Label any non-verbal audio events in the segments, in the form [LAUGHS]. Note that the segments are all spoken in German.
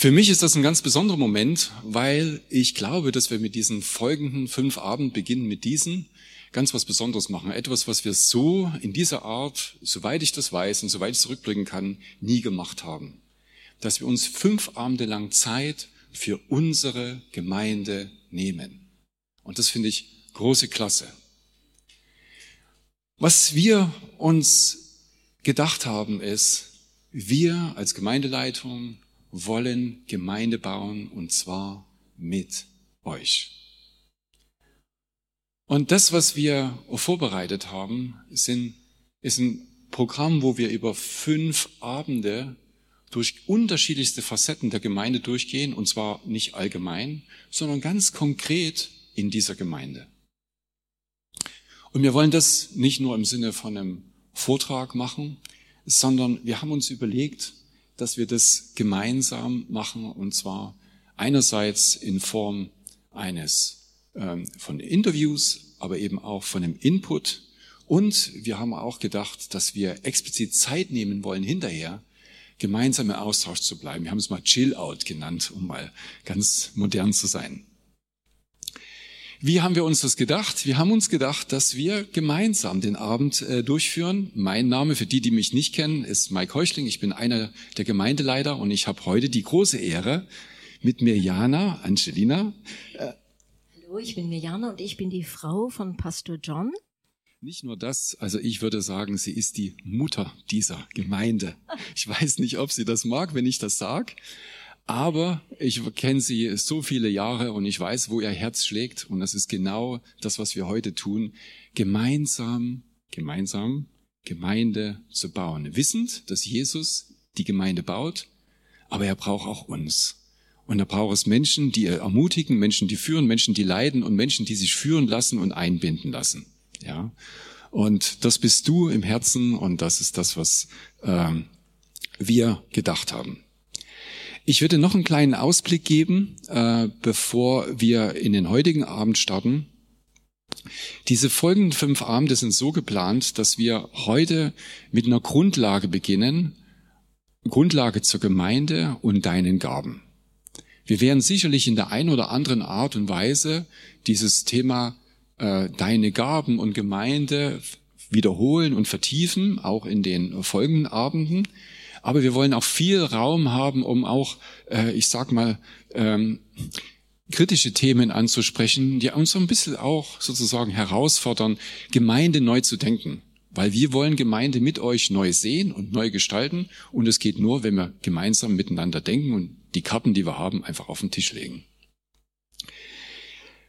Für mich ist das ein ganz besonderer Moment, weil ich glaube, dass wir mit diesen folgenden fünf Abend beginnen mit diesen ganz was Besonderes machen. Etwas, was wir so in dieser Art, soweit ich das weiß und soweit ich zurückblicken kann, nie gemacht haben. Dass wir uns fünf Abende lang Zeit für unsere Gemeinde nehmen. Und das finde ich große Klasse. Was wir uns gedacht haben ist, wir als Gemeindeleitung wollen Gemeinde bauen und zwar mit euch. Und das, was wir vorbereitet haben, sind, ist ein Programm, wo wir über fünf Abende durch unterschiedlichste Facetten der Gemeinde durchgehen, und zwar nicht allgemein, sondern ganz konkret in dieser Gemeinde. Und wir wollen das nicht nur im Sinne von einem Vortrag machen, sondern wir haben uns überlegt, dass wir das gemeinsam machen, und zwar einerseits in Form eines ähm, von Interviews, aber eben auch von dem Input. Und wir haben auch gedacht, dass wir explizit Zeit nehmen wollen hinterher, gemeinsam im Austausch zu bleiben. Wir haben es mal Chill-out genannt, um mal ganz modern zu sein. Wie haben wir uns das gedacht? Wir haben uns gedacht, dass wir gemeinsam den Abend äh, durchführen. Mein Name, für die, die mich nicht kennen, ist Mike Heuchling. Ich bin einer der Gemeindeleiter und ich habe heute die große Ehre, mit Mirjana Angelina äh, Hallo, ich bin Mirjana und ich bin die Frau von Pastor John. Nicht nur das, also ich würde sagen, sie ist die Mutter dieser Gemeinde. Ich weiß nicht, ob sie das mag, wenn ich das sage, aber ich kenne sie so viele Jahre und ich weiß, wo ihr Herz schlägt und das ist genau das, was wir heute tun, gemeinsam, gemeinsam Gemeinde zu bauen, wissend, dass Jesus die Gemeinde baut, aber er braucht auch uns. Und da braucht es Menschen, die ermutigen, Menschen, die führen, Menschen, die leiden und Menschen, die sich führen lassen und einbinden lassen. Ja. Und das bist du im Herzen und das ist das, was äh, wir gedacht haben. Ich würde noch einen kleinen Ausblick geben, äh, bevor wir in den heutigen Abend starten. Diese folgenden fünf Abende sind so geplant, dass wir heute mit einer Grundlage beginnen, Grundlage zur Gemeinde und deinen Gaben. Wir werden sicherlich in der einen oder anderen Art und Weise dieses Thema äh, deine Gaben und Gemeinde wiederholen und vertiefen, auch in den folgenden Abenden. Aber wir wollen auch viel Raum haben, um auch, äh, ich sag mal, ähm, kritische Themen anzusprechen, die uns so ein bisschen auch sozusagen herausfordern, Gemeinde neu zu denken. Weil wir wollen Gemeinde mit euch neu sehen und neu gestalten. Und es geht nur, wenn wir gemeinsam miteinander denken und die Karten, die wir haben, einfach auf den Tisch legen.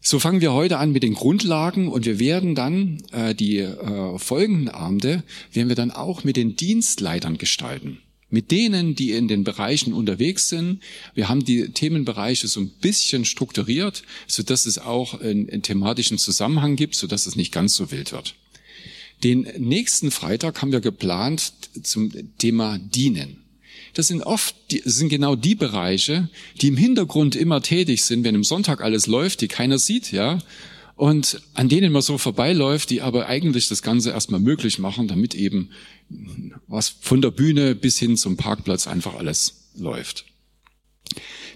So fangen wir heute an mit den Grundlagen und wir werden dann äh, die äh, folgenden Abende werden wir dann auch mit den Dienstleitern gestalten. Mit denen, die in den Bereichen unterwegs sind. Wir haben die Themenbereiche so ein bisschen strukturiert, so dass es auch einen, einen thematischen Zusammenhang gibt, so dass es nicht ganz so wild wird. Den nächsten Freitag haben wir geplant zum Thema Dienen. Das sind oft, das sind genau die Bereiche, die im Hintergrund immer tätig sind, wenn im Sonntag alles läuft, die keiner sieht, ja, und an denen man so vorbeiläuft, die aber eigentlich das Ganze erstmal möglich machen, damit eben was von der Bühne bis hin zum Parkplatz einfach alles läuft.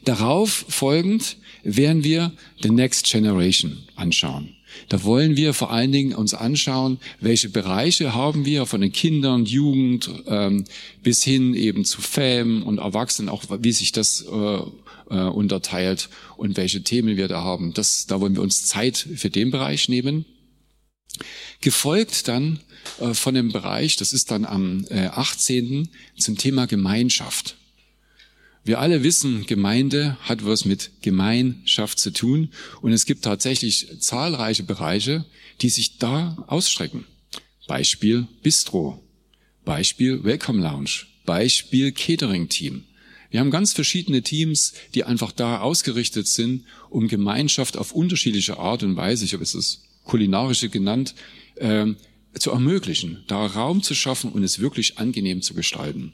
Darauf folgend werden wir The Next Generation anschauen. Da wollen wir vor allen Dingen uns anschauen, welche Bereiche haben wir von den Kindern, Jugend ähm, bis hin eben zu Fam und Erwachsenen, auch wie sich das äh, äh, unterteilt und welche Themen wir da haben. Das, da wollen wir uns Zeit für den Bereich nehmen. Gefolgt dann äh, von dem Bereich, das ist dann am äh, 18. zum Thema Gemeinschaft. Wir alle wissen, Gemeinde hat was mit Gemeinschaft zu tun und es gibt tatsächlich zahlreiche Bereiche, die sich da ausstrecken. Beispiel Bistro, Beispiel Welcome Lounge, Beispiel Catering Team. Wir haben ganz verschiedene Teams, die einfach da ausgerichtet sind, um Gemeinschaft auf unterschiedliche Art und Weise, ich habe es das kulinarische genannt, äh, zu ermöglichen, da Raum zu schaffen und es wirklich angenehm zu gestalten.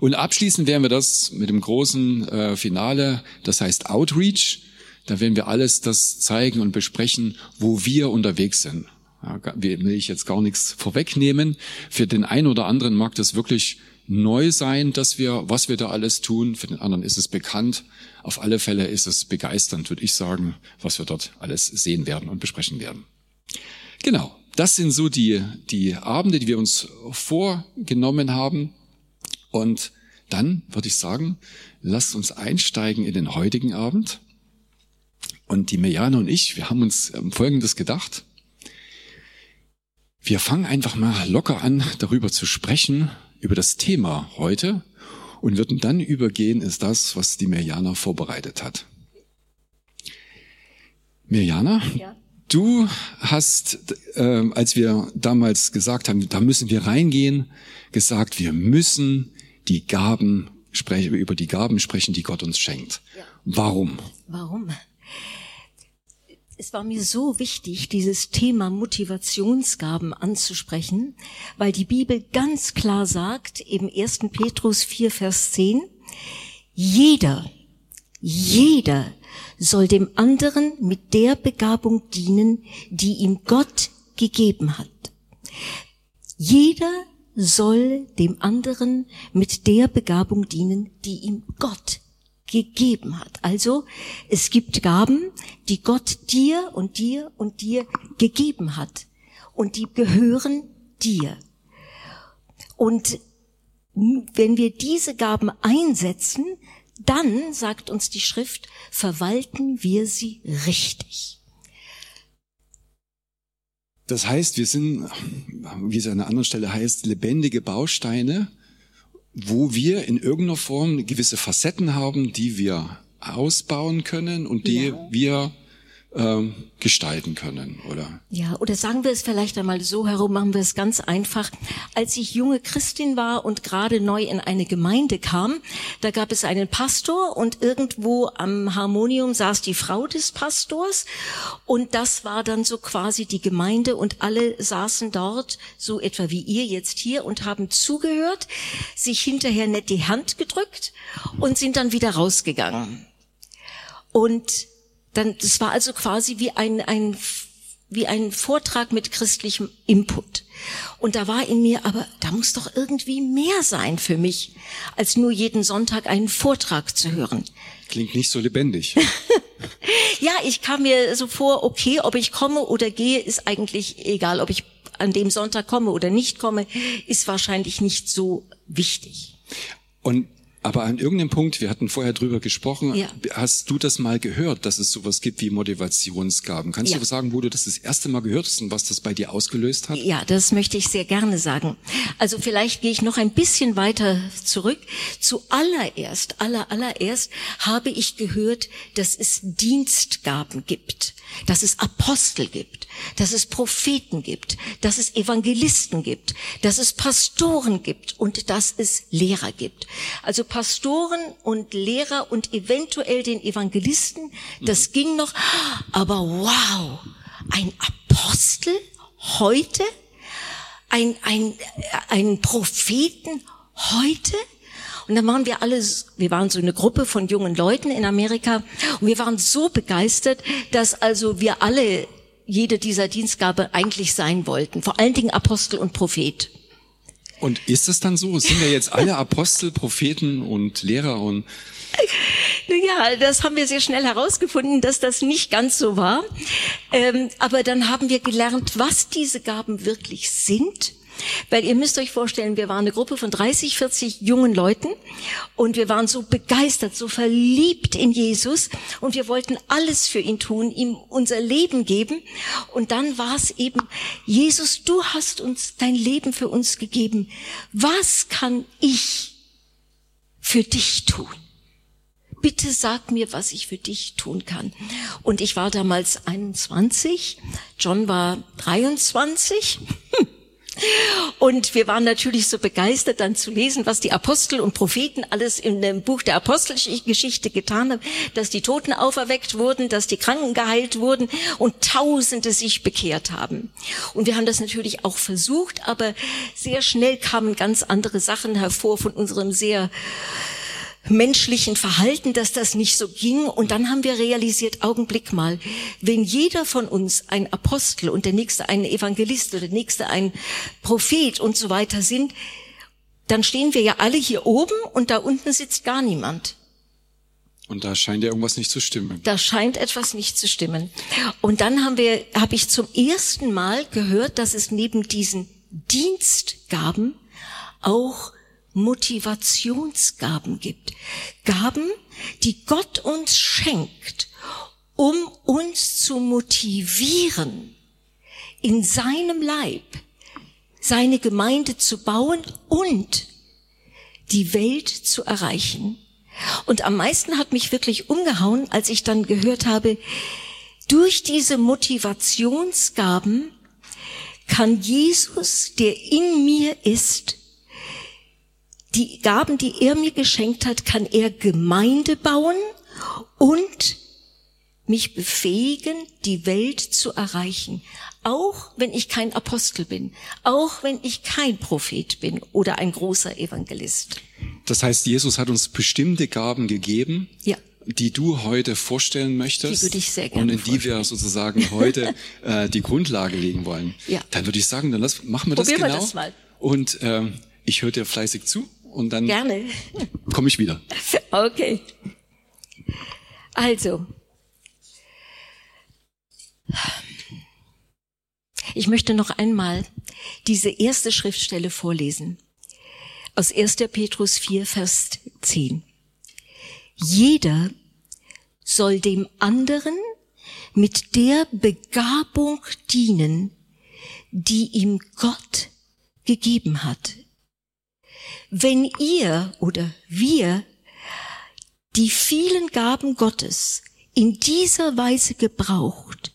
Und abschließend werden wir das mit dem großen äh, Finale, das heißt Outreach. Da werden wir alles das zeigen und besprechen, wo wir unterwegs sind. Ja, will ich jetzt gar nichts vorwegnehmen. Für den einen oder anderen mag das wirklich neu sein, dass wir, was wir da alles tun. Für den anderen ist es bekannt. Auf alle Fälle ist es begeisternd, würde ich sagen, was wir dort alles sehen werden und besprechen werden. Genau. Das sind so die, die Abende, die wir uns vorgenommen haben. Und dann würde ich sagen, lasst uns einsteigen in den heutigen Abend. Und die Mejana und ich, wir haben uns ähm, Folgendes gedacht. Wir fangen einfach mal locker an, darüber zu sprechen, über das Thema heute und würden dann übergehen ist das, was die Mirjana vorbereitet hat. Mirjana, ja. du hast, äh, als wir damals gesagt haben, da müssen wir reingehen, gesagt, wir müssen die Gaben sprechen, über die Gaben sprechen, die Gott uns schenkt. Ja. Warum? Warum? Es war mir so wichtig, dieses Thema Motivationsgaben anzusprechen, weil die Bibel ganz klar sagt, eben 1. Petrus 4, Vers 10, jeder, jeder soll dem anderen mit der Begabung dienen, die ihm Gott gegeben hat. Jeder soll dem anderen mit der Begabung dienen, die ihm Gott gegeben hat. Also es gibt Gaben, die Gott dir und dir und dir gegeben hat. Und die gehören dir. Und wenn wir diese Gaben einsetzen, dann, sagt uns die Schrift, verwalten wir sie richtig. Das heißt, wir sind, wie es an einer anderen Stelle heißt, lebendige Bausteine, wo wir in irgendeiner Form gewisse Facetten haben, die wir ausbauen können und die ja. wir ähm, gestalten können, oder? Ja, oder sagen wir es vielleicht einmal so herum, machen wir es ganz einfach. Als ich junge Christin war und gerade neu in eine Gemeinde kam, da gab es einen Pastor und irgendwo am Harmonium saß die Frau des Pastors und das war dann so quasi die Gemeinde und alle saßen dort, so etwa wie ihr jetzt hier und haben zugehört, sich hinterher nett die Hand gedrückt und sind dann wieder rausgegangen. Und dann, das war also quasi wie ein, ein, wie ein Vortrag mit christlichem Input. Und da war in mir, aber da muss doch irgendwie mehr sein für mich, als nur jeden Sonntag einen Vortrag zu hören. Klingt nicht so lebendig. [LAUGHS] ja, ich kam mir so vor, okay, ob ich komme oder gehe, ist eigentlich egal. Ob ich an dem Sonntag komme oder nicht komme, ist wahrscheinlich nicht so wichtig. Und aber an irgendeinem Punkt, wir hatten vorher drüber gesprochen, ja. hast du das mal gehört, dass es sowas gibt wie Motivationsgaben? Kannst ja. du sagen, wo du das das erste Mal gehört hast und was das bei dir ausgelöst hat? Ja, das möchte ich sehr gerne sagen. Also vielleicht gehe ich noch ein bisschen weiter zurück. Zuallererst, aller, allererst habe ich gehört, dass es Dienstgaben gibt dass es Apostel gibt, dass es Propheten gibt, dass es Evangelisten gibt, dass es Pastoren gibt und dass es Lehrer gibt. Also Pastoren und Lehrer und eventuell den Evangelisten, das mhm. ging noch, aber wow, ein Apostel heute? Ein, ein, ein Propheten heute? Und dann waren wir alle, wir waren so eine Gruppe von jungen Leuten in Amerika und wir waren so begeistert, dass also wir alle jede dieser Dienstgabe eigentlich sein wollten. Vor allen Dingen Apostel und Prophet. Und ist es dann so? Sind wir jetzt alle Apostel, Propheten und Lehrer und [LAUGHS] ja, das haben wir sehr schnell herausgefunden, dass das nicht ganz so war. Ähm, aber dann haben wir gelernt, was diese Gaben wirklich sind weil ihr müsst euch vorstellen, wir waren eine Gruppe von 30, 40 jungen Leuten und wir waren so begeistert, so verliebt in Jesus und wir wollten alles für ihn tun, ihm unser Leben geben. Und dann war es eben, Jesus, du hast uns dein Leben für uns gegeben. Was kann ich für dich tun? bitte sag mir, was ich für dich tun kann. Und ich war damals 21, John war 23. [LAUGHS] Und wir waren natürlich so begeistert, dann zu lesen, was die Apostel und Propheten alles in dem Buch der Apostelgeschichte getan haben, dass die Toten auferweckt wurden, dass die Kranken geheilt wurden und Tausende sich bekehrt haben. Und wir haben das natürlich auch versucht, aber sehr schnell kamen ganz andere Sachen hervor von unserem sehr menschlichen Verhalten, dass das nicht so ging. Und dann haben wir realisiert, Augenblick mal, wenn jeder von uns ein Apostel und der nächste ein Evangelist oder der nächste ein Prophet und so weiter sind, dann stehen wir ja alle hier oben und da unten sitzt gar niemand. Und da scheint ja irgendwas nicht zu stimmen. Da scheint etwas nicht zu stimmen. Und dann haben wir, habe ich zum ersten Mal gehört, dass es neben diesen Dienstgaben auch Motivationsgaben gibt. Gaben, die Gott uns schenkt, um uns zu motivieren, in seinem Leib seine Gemeinde zu bauen und die Welt zu erreichen. Und am meisten hat mich wirklich umgehauen, als ich dann gehört habe, durch diese Motivationsgaben kann Jesus, der in mir ist, die Gaben, die er mir geschenkt hat, kann er Gemeinde bauen und mich befähigen, die Welt zu erreichen. Auch wenn ich kein Apostel bin, auch wenn ich kein Prophet bin oder ein großer Evangelist. Das heißt, Jesus hat uns bestimmte Gaben gegeben, ja. die du heute vorstellen möchtest die würde ich sehr gerne und in die vorstellen. wir sozusagen [LAUGHS] heute äh, die Grundlage legen wollen. Ja. Dann würde ich sagen, dann lass, machen wir das Probieren wir genau. das mal. Und ähm, ich höre dir fleißig zu und dann Gerne. komme ich wieder. [LAUGHS] Okay. Also, ich möchte noch einmal diese erste Schriftstelle vorlesen. Aus 1. Petrus 4, Vers 10. Jeder soll dem anderen mit der Begabung dienen, die ihm Gott gegeben hat. Wenn ihr oder wir die vielen Gaben Gottes in dieser Weise gebraucht,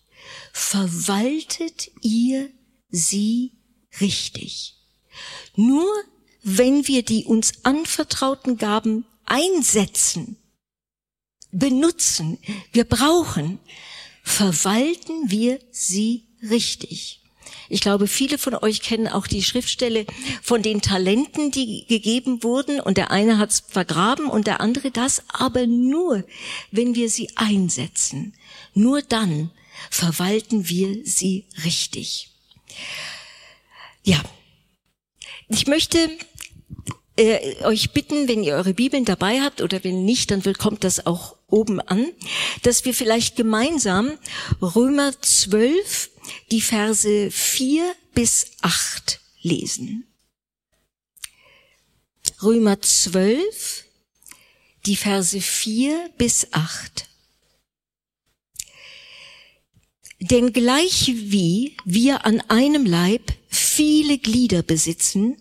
verwaltet ihr sie richtig. Nur wenn wir die uns anvertrauten Gaben einsetzen, benutzen, wir brauchen, verwalten wir sie richtig. Ich glaube, viele von euch kennen auch die Schriftstelle von den Talenten, die gegeben wurden, und der eine hat's vergraben und der andere das, aber nur, wenn wir sie einsetzen, nur dann verwalten wir sie richtig. Ja, ich möchte äh, euch bitten, wenn ihr eure Bibeln dabei habt oder wenn nicht, dann kommt das auch oben an, dass wir vielleicht gemeinsam Römer 12, die Verse 4 bis 8 lesen. Römer 12, die Verse 4 bis 8. Denn gleich wie wir an einem Leib viele Glieder besitzen,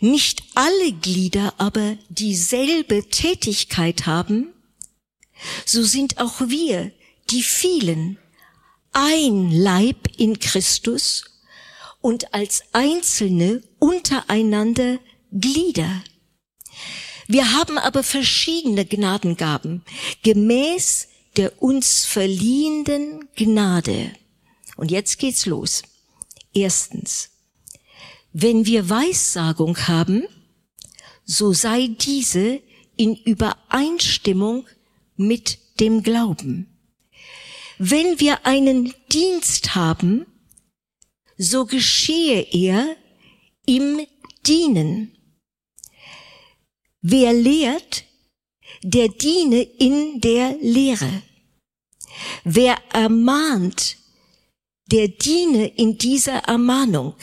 nicht alle Glieder aber dieselbe Tätigkeit haben, so sind auch wir, die vielen, ein Leib in Christus und als Einzelne untereinander Glieder. Wir haben aber verschiedene Gnadengaben, gemäß der uns verliehenden Gnade. Und jetzt geht's los. Erstens. Wenn wir Weissagung haben, so sei diese in Übereinstimmung mit dem Glauben. Wenn wir einen Dienst haben, so geschehe er im Dienen. Wer lehrt, der diene in der Lehre. Wer ermahnt, der diene in dieser Ermahnung.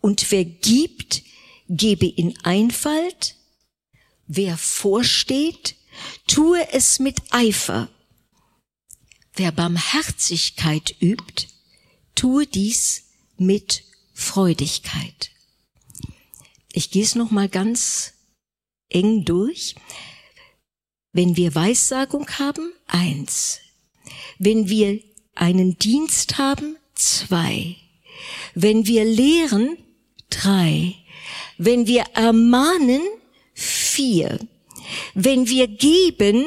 Und wer gibt, gebe in Einfalt. Wer vorsteht, tue es mit Eifer. Wer Barmherzigkeit übt, tue dies mit Freudigkeit. Ich gehe es noch mal ganz eng durch. Wenn wir Weissagung haben, eins. Wenn wir einen Dienst haben, zwei. Wenn wir lehren, drei. Wenn wir ermahnen, vier. Wenn wir geben,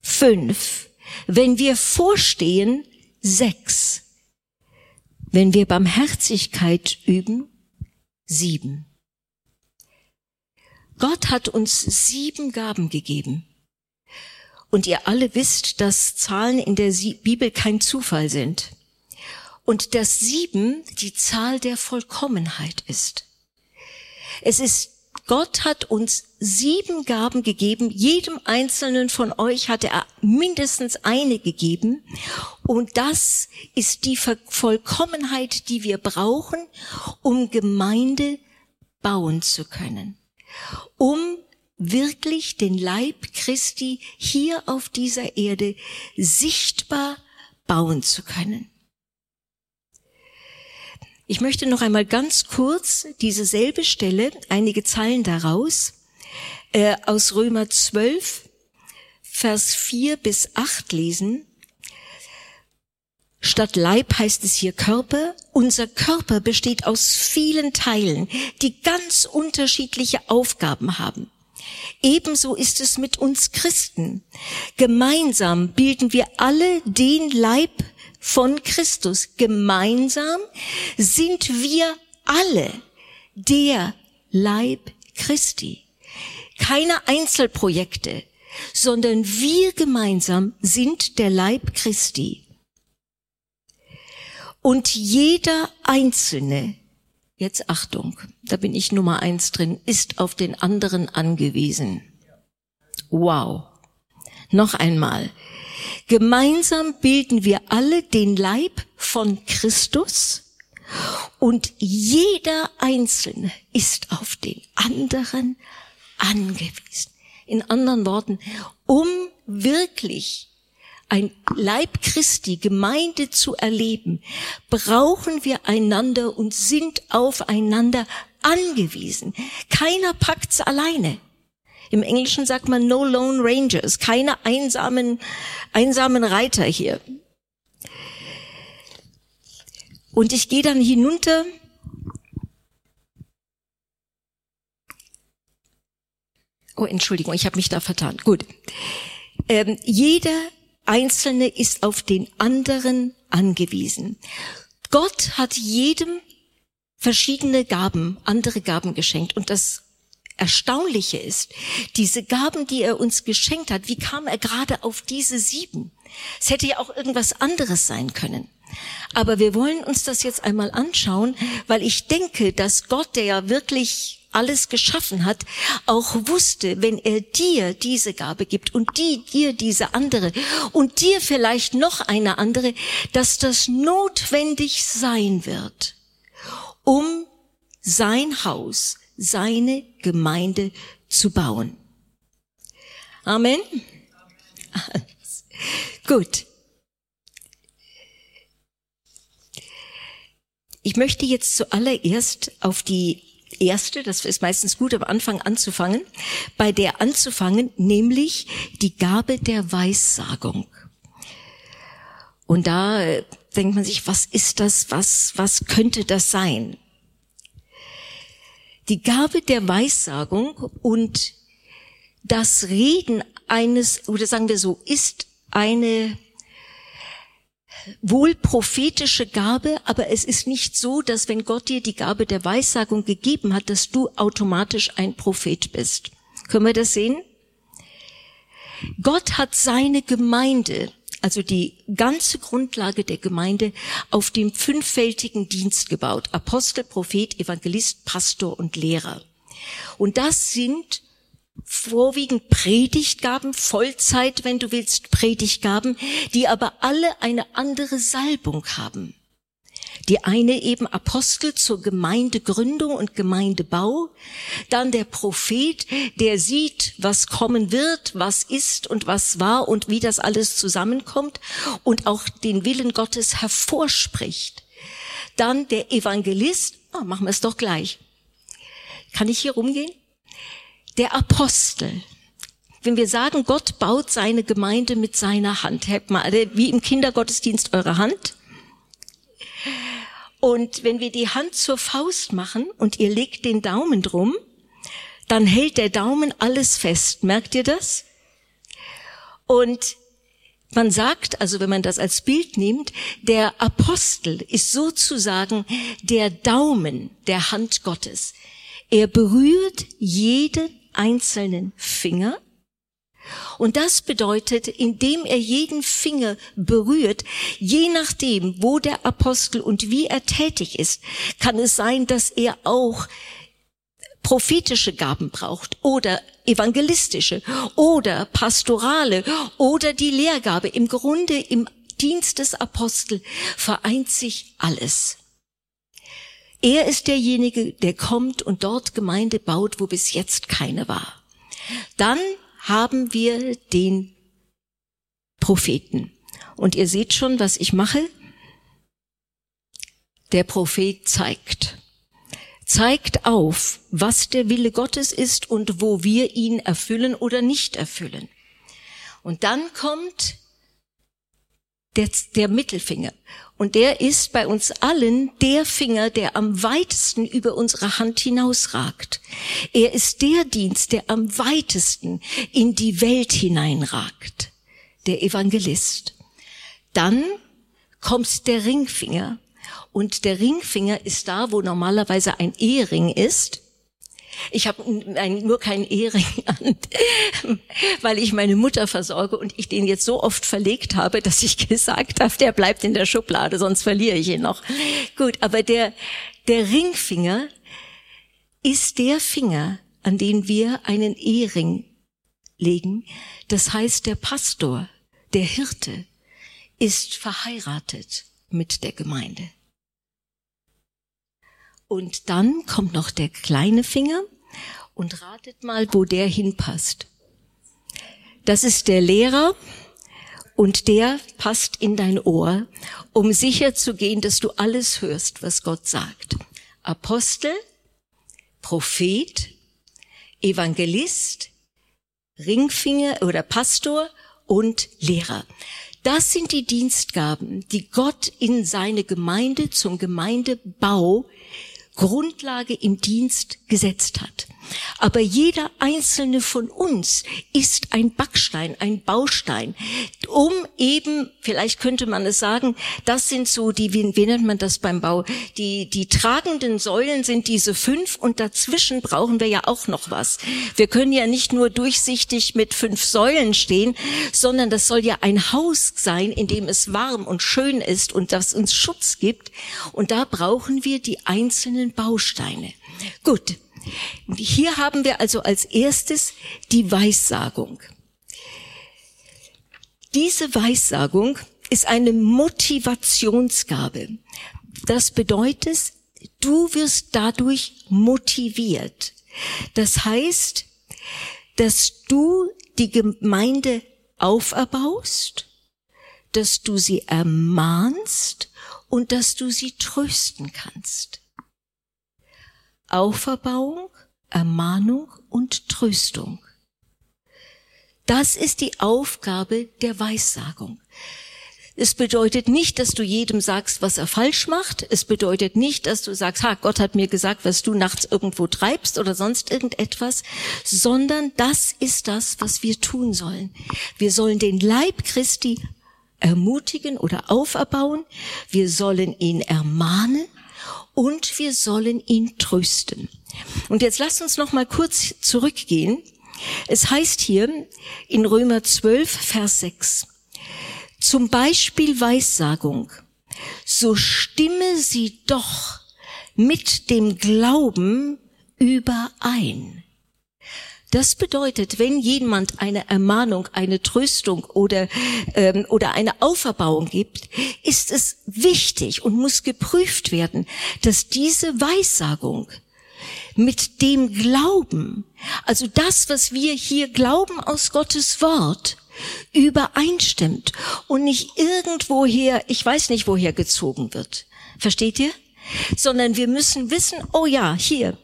fünf. Wenn wir vorstehen, sechs. Wenn wir Barmherzigkeit üben, sieben. Gott hat uns sieben Gaben gegeben. Und ihr alle wisst, dass Zahlen in der Bibel kein Zufall sind. Und dass sieben die Zahl der Vollkommenheit ist. Es ist Gott hat uns sieben Gaben gegeben. Jedem einzelnen von euch hat er mindestens eine gegeben. Und das ist die Vollkommenheit, die wir brauchen, um Gemeinde bauen zu können. Um wirklich den Leib Christi hier auf dieser Erde sichtbar bauen zu können. Ich möchte noch einmal ganz kurz diese selbe Stelle, einige Zeilen daraus, äh, aus Römer 12, Vers 4 bis 8 lesen. Statt Leib heißt es hier Körper. Unser Körper besteht aus vielen Teilen, die ganz unterschiedliche Aufgaben haben. Ebenso ist es mit uns Christen. Gemeinsam bilden wir alle den Leib von Christus. Gemeinsam sind wir alle der Leib Christi. Keine Einzelprojekte, sondern wir gemeinsam sind der Leib Christi. Und jeder Einzelne, jetzt Achtung, da bin ich Nummer eins drin, ist auf den anderen angewiesen. Wow. Noch einmal. Gemeinsam bilden wir alle den Leib von Christus und jeder Einzelne ist auf den anderen angewiesen. In anderen Worten, um wirklich ein Leib Christi, Gemeinde zu erleben, brauchen wir einander und sind aufeinander angewiesen. Keiner packt's alleine. Im Englischen sagt man no lone rangers, keine einsamen, einsamen Reiter hier. Und ich gehe dann hinunter Oh, Entschuldigung, ich habe mich da vertan. Gut. Ähm, jeder Einzelne ist auf den anderen angewiesen. Gott hat jedem verschiedene Gaben, andere Gaben geschenkt. Und das Erstaunliche ist, diese Gaben, die er uns geschenkt hat, wie kam er gerade auf diese sieben? Es hätte ja auch irgendwas anderes sein können. Aber wir wollen uns das jetzt einmal anschauen, weil ich denke, dass Gott, der ja wirklich alles geschaffen hat, auch wusste, wenn er dir diese Gabe gibt und die dir diese andere und dir vielleicht noch eine andere, dass das notwendig sein wird, um sein Haus seine Gemeinde zu bauen. Amen. [LAUGHS] Gut. Ich möchte jetzt zuallererst auf die erste, das ist meistens gut am Anfang anzufangen, bei der anzufangen, nämlich die Gabe der Weissagung. Und da äh, denkt man sich, was ist das, was, was könnte das sein? Die Gabe der Weissagung und das Reden eines, oder sagen wir so, ist eine wohl prophetische Gabe, aber es ist nicht so, dass wenn Gott dir die Gabe der Weissagung gegeben hat, dass du automatisch ein Prophet bist. Können wir das sehen? Gott hat seine Gemeinde also die ganze Grundlage der Gemeinde, auf dem fünffältigen Dienst gebaut. Apostel, Prophet, Evangelist, Pastor und Lehrer. Und das sind vorwiegend Predigtgaben, Vollzeit, wenn du willst, Predigtgaben, die aber alle eine andere Salbung haben. Die eine eben Apostel zur Gemeindegründung und Gemeindebau, dann der Prophet, der sieht, was kommen wird, was ist und was war und wie das alles zusammenkommt und auch den Willen Gottes hervorspricht. Dann der Evangelist, oh, machen wir es doch gleich. Kann ich hier rumgehen? Der Apostel, wenn wir sagen, Gott baut seine Gemeinde mit seiner Hand, habt mal wie im Kindergottesdienst eure Hand. Und wenn wir die Hand zur Faust machen und ihr legt den Daumen drum, dann hält der Daumen alles fest. Merkt ihr das? Und man sagt, also wenn man das als Bild nimmt, der Apostel ist sozusagen der Daumen der Hand Gottes. Er berührt jeden einzelnen Finger und das bedeutet, indem er jeden Finger berührt, je nachdem, wo der Apostel und wie er tätig ist, kann es sein, dass er auch prophetische Gaben braucht oder evangelistische oder pastorale oder die Lehrgabe. Im Grunde im Dienst des Apostel vereint sich alles. Er ist derjenige, der kommt und dort Gemeinde baut, wo bis jetzt keine war. Dann haben wir den Propheten. Und ihr seht schon, was ich mache. Der Prophet zeigt. Zeigt auf, was der Wille Gottes ist und wo wir ihn erfüllen oder nicht erfüllen. Und dann kommt der, der Mittelfinger. Und der ist bei uns allen der Finger, der am weitesten über unsere Hand hinausragt. Er ist der Dienst, der am weitesten in die Welt hineinragt. Der Evangelist. Dann kommt der Ringfinger. Und der Ringfinger ist da, wo normalerweise ein Ehering ist. Ich habe nur keinen Ehering an, weil ich meine Mutter versorge und ich den jetzt so oft verlegt habe, dass ich gesagt habe, der bleibt in der Schublade, sonst verliere ich ihn noch. Gut, aber der, der Ringfinger ist der Finger, an den wir einen Ehering legen. Das heißt, der Pastor, der Hirte, ist verheiratet mit der Gemeinde. Und dann kommt noch der kleine Finger und ratet mal, wo der hinpasst. Das ist der Lehrer und der passt in dein Ohr, um sicher zu gehen, dass du alles hörst, was Gott sagt. Apostel, Prophet, Evangelist, Ringfinger oder Pastor und Lehrer. Das sind die Dienstgaben, die Gott in seine Gemeinde zum Gemeindebau Grundlage im Dienst gesetzt hat. Aber jeder einzelne von uns ist ein Backstein, ein Baustein, um eben, vielleicht könnte man es sagen, das sind so die, wie, wie nennt man das beim Bau? Die, die tragenden Säulen sind diese fünf und dazwischen brauchen wir ja auch noch was. Wir können ja nicht nur durchsichtig mit fünf Säulen stehen, sondern das soll ja ein Haus sein, in dem es warm und schön ist und das uns Schutz gibt. Und da brauchen wir die einzelnen Bausteine. Gut. Hier haben wir also als erstes die Weissagung. Diese Weissagung ist eine Motivationsgabe. Das bedeutet, du wirst dadurch motiviert. Das heißt, dass du die Gemeinde auferbaust, dass du sie ermahnst und dass du sie trösten kannst. Auferbauung, Ermahnung und Tröstung. Das ist die Aufgabe der Weissagung. Es bedeutet nicht, dass du jedem sagst, was er falsch macht. Es bedeutet nicht, dass du sagst, ha, Gott hat mir gesagt, was du nachts irgendwo treibst oder sonst irgendetwas, sondern das ist das, was wir tun sollen. Wir sollen den Leib Christi ermutigen oder auferbauen. Wir sollen ihn ermahnen und wir sollen ihn trösten. Und jetzt lasst uns noch mal kurz zurückgehen. Es heißt hier in Römer 12, Vers 6, zum Beispiel Weissagung, so stimme sie doch mit dem Glauben überein. Das bedeutet, wenn jemand eine Ermahnung, eine Tröstung oder, ähm, oder eine Auferbauung gibt, ist es wichtig und muss geprüft werden, dass diese Weissagung mit dem Glauben, also das, was wir hier glauben aus Gottes Wort, übereinstimmt und nicht irgendwoher, ich weiß nicht woher gezogen wird. Versteht ihr? Sondern wir müssen wissen, oh ja, hier,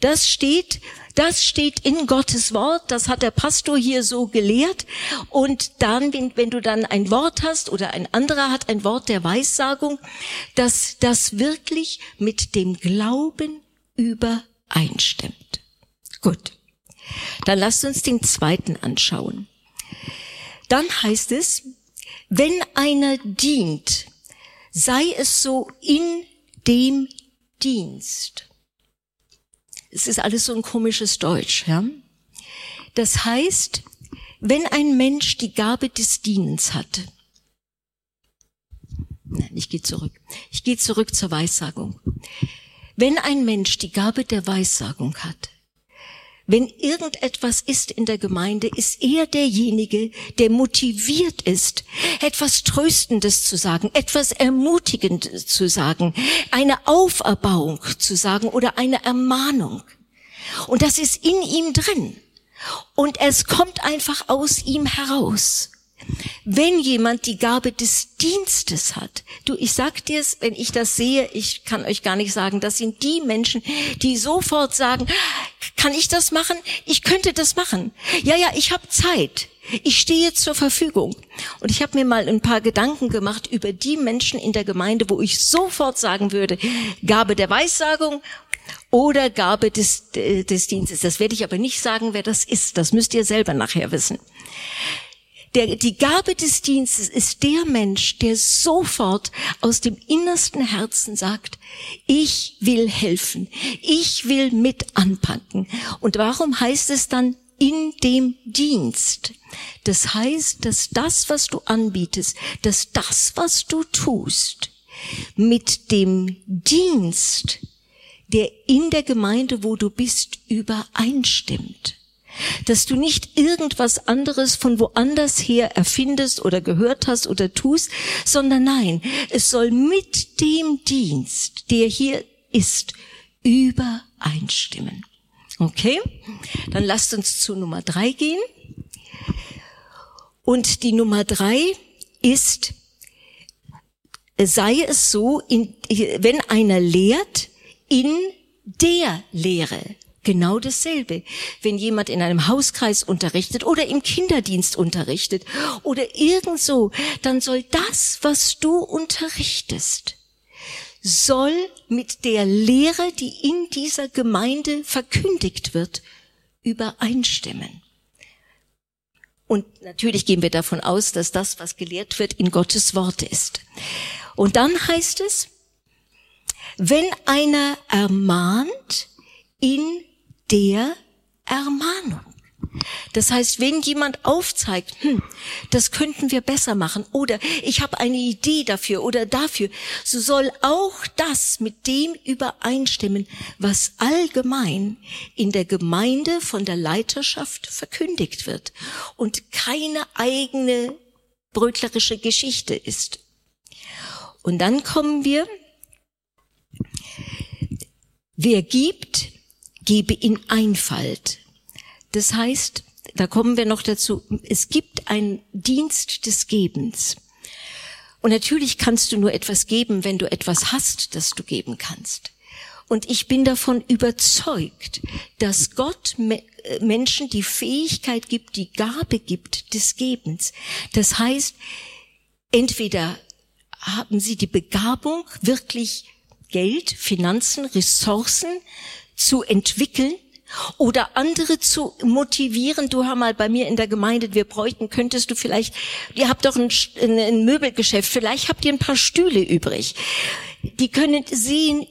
das steht, das steht in Gottes Wort, das hat der Pastor hier so gelehrt. Und dann, wenn, wenn du dann ein Wort hast oder ein anderer hat ein Wort der Weissagung, dass das wirklich mit dem Glauben übereinstimmt. Gut. Dann lasst uns den zweiten anschauen. Dann heißt es, wenn einer dient, sei es so in dem Dienst. Es ist alles so ein komisches Deutsch, ja. Das heißt, wenn ein Mensch die Gabe des Dienens hat, nein, ich gehe zurück, ich gehe zurück zur Weissagung. Wenn ein Mensch die Gabe der Weissagung hat, wenn irgendetwas ist in der Gemeinde, ist er derjenige, der motiviert ist, etwas Tröstendes zu sagen, etwas Ermutigendes zu sagen, eine Auferbauung zu sagen oder eine Ermahnung. Und das ist in ihm drin. Und es kommt einfach aus ihm heraus. Wenn jemand die Gabe des Dienstes hat, du, ich sag dir's, wenn ich das sehe, ich kann euch gar nicht sagen, das sind die Menschen, die sofort sagen, kann ich das machen? Ich könnte das machen. Ja, ja, ich habe Zeit. Ich stehe zur Verfügung. Und ich habe mir mal ein paar Gedanken gemacht über die Menschen in der Gemeinde, wo ich sofort sagen würde, Gabe der Weissagung oder Gabe des, des Dienstes. Das werde ich aber nicht sagen, wer das ist. Das müsst ihr selber nachher wissen. Der, die Gabe des Dienstes ist der Mensch, der sofort aus dem innersten Herzen sagt, ich will helfen, ich will mit anpacken. Und warum heißt es dann in dem Dienst? Das heißt, dass das, was du anbietest, dass das, was du tust, mit dem Dienst, der in der Gemeinde, wo du bist, übereinstimmt dass du nicht irgendwas anderes von woanders her erfindest oder gehört hast oder tust, sondern nein, es soll mit dem Dienst, der hier ist, übereinstimmen. Okay? Dann lasst uns zu Nummer drei gehen. Und die Nummer drei ist, sei es so, in, wenn einer lehrt, in der Lehre. Genau dasselbe. Wenn jemand in einem Hauskreis unterrichtet oder im Kinderdienst unterrichtet oder irgend so, dann soll das, was du unterrichtest, soll mit der Lehre, die in dieser Gemeinde verkündigt wird, übereinstimmen. Und natürlich gehen wir davon aus, dass das, was gelehrt wird, in Gottes Wort ist. Und dann heißt es, wenn einer ermahnt in der Ermahnung. Das heißt, wenn jemand aufzeigt, hm, das könnten wir besser machen oder ich habe eine Idee dafür oder dafür, so soll auch das mit dem übereinstimmen, was allgemein in der Gemeinde von der Leiterschaft verkündigt wird und keine eigene brötlerische Geschichte ist. Und dann kommen wir, wer gibt, gebe in Einfalt. Das heißt, da kommen wir noch dazu, es gibt einen Dienst des Gebens. Und natürlich kannst du nur etwas geben, wenn du etwas hast, das du geben kannst. Und ich bin davon überzeugt, dass Gott äh, Menschen die Fähigkeit gibt, die Gabe gibt des Gebens. Das heißt, entweder haben sie die Begabung, wirklich Geld, Finanzen, Ressourcen zu entwickeln oder andere zu motivieren. Du hör mal bei mir in der Gemeinde, wir bräuchten, könntest du vielleicht, ihr habt doch ein, ein Möbelgeschäft, vielleicht habt ihr ein paar Stühle übrig. Die können sehen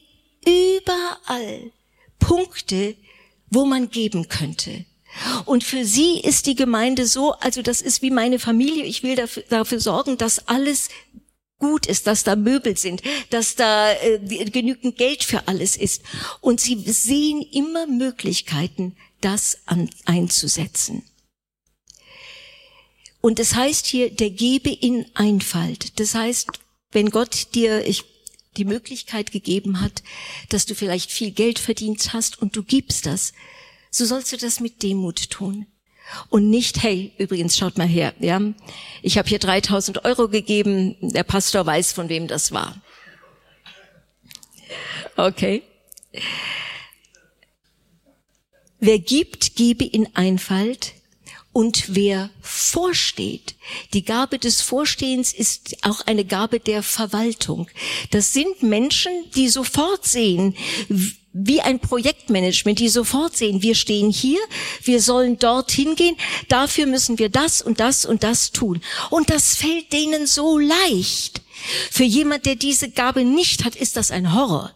überall Punkte, wo man geben könnte. Und für sie ist die Gemeinde so, also das ist wie meine Familie, ich will dafür, dafür sorgen, dass alles gut ist, dass da Möbel sind, dass da äh, genügend Geld für alles ist. Und sie sehen immer Möglichkeiten, das an, einzusetzen. Und das heißt hier, der gebe in Einfalt. Das heißt, wenn Gott dir ich, die Möglichkeit gegeben hat, dass du vielleicht viel Geld verdient hast und du gibst das, so sollst du das mit Demut tun. Und nicht, hey, übrigens, schaut mal her, ja, ich habe hier 3000 Euro gegeben, der Pastor weiß, von wem das war. Okay. Wer gibt, gebe in Einfalt. Und wer vorsteht, die Gabe des Vorstehens ist auch eine Gabe der Verwaltung. Das sind Menschen, die sofort sehen, wie ein Projektmanagement, die sofort sehen, wir stehen hier, wir sollen dorthin gehen, dafür müssen wir das und das und das tun. Und das fällt denen so leicht. Für jemand, der diese Gabe nicht hat, ist das ein Horror.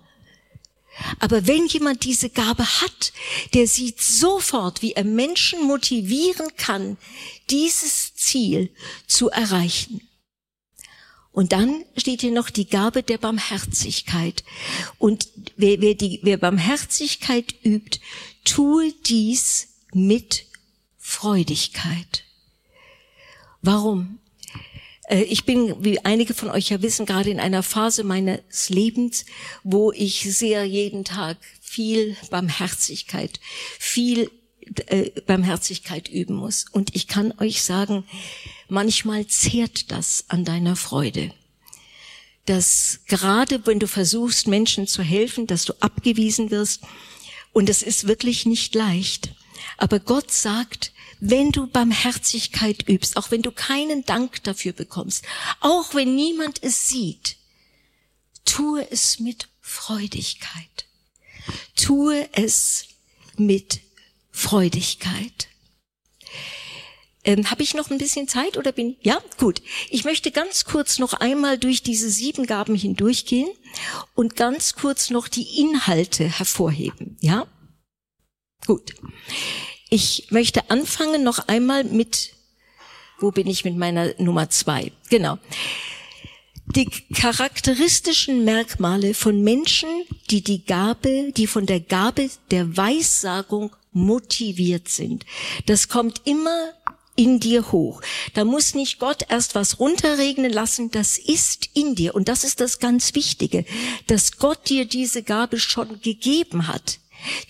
Aber wenn jemand diese Gabe hat, der sieht sofort, wie er Menschen motivieren kann, dieses Ziel zu erreichen. Und dann steht hier noch die Gabe der Barmherzigkeit. Und wer, wer, die, wer Barmherzigkeit übt, tue dies mit Freudigkeit. Warum? Äh, ich bin, wie einige von euch ja wissen, gerade in einer Phase meines Lebens, wo ich sehr jeden Tag viel Barmherzigkeit, viel äh, Barmherzigkeit üben muss. Und ich kann euch sagen, manchmal zehrt das an deiner Freude. Dass gerade wenn du versuchst, Menschen zu helfen, dass du abgewiesen wirst. Und es ist wirklich nicht leicht. Aber Gott sagt, wenn du Barmherzigkeit übst, auch wenn du keinen Dank dafür bekommst, auch wenn niemand es sieht, tue es mit Freudigkeit. Tue es mit Freudigkeit. Ähm, Habe ich noch ein bisschen Zeit oder bin ja gut? Ich möchte ganz kurz noch einmal durch diese sieben Gaben hindurchgehen und ganz kurz noch die Inhalte hervorheben. Ja, gut. Ich möchte anfangen noch einmal mit, wo bin ich mit meiner Nummer zwei? Genau. Die charakteristischen Merkmale von Menschen, die die Gabe, die von der Gabe der Weissagung motiviert sind. Das kommt immer in dir hoch. Da muss nicht Gott erst was runterregnen lassen, das ist in dir. Und das ist das ganz Wichtige, dass Gott dir diese Gabe schon gegeben hat.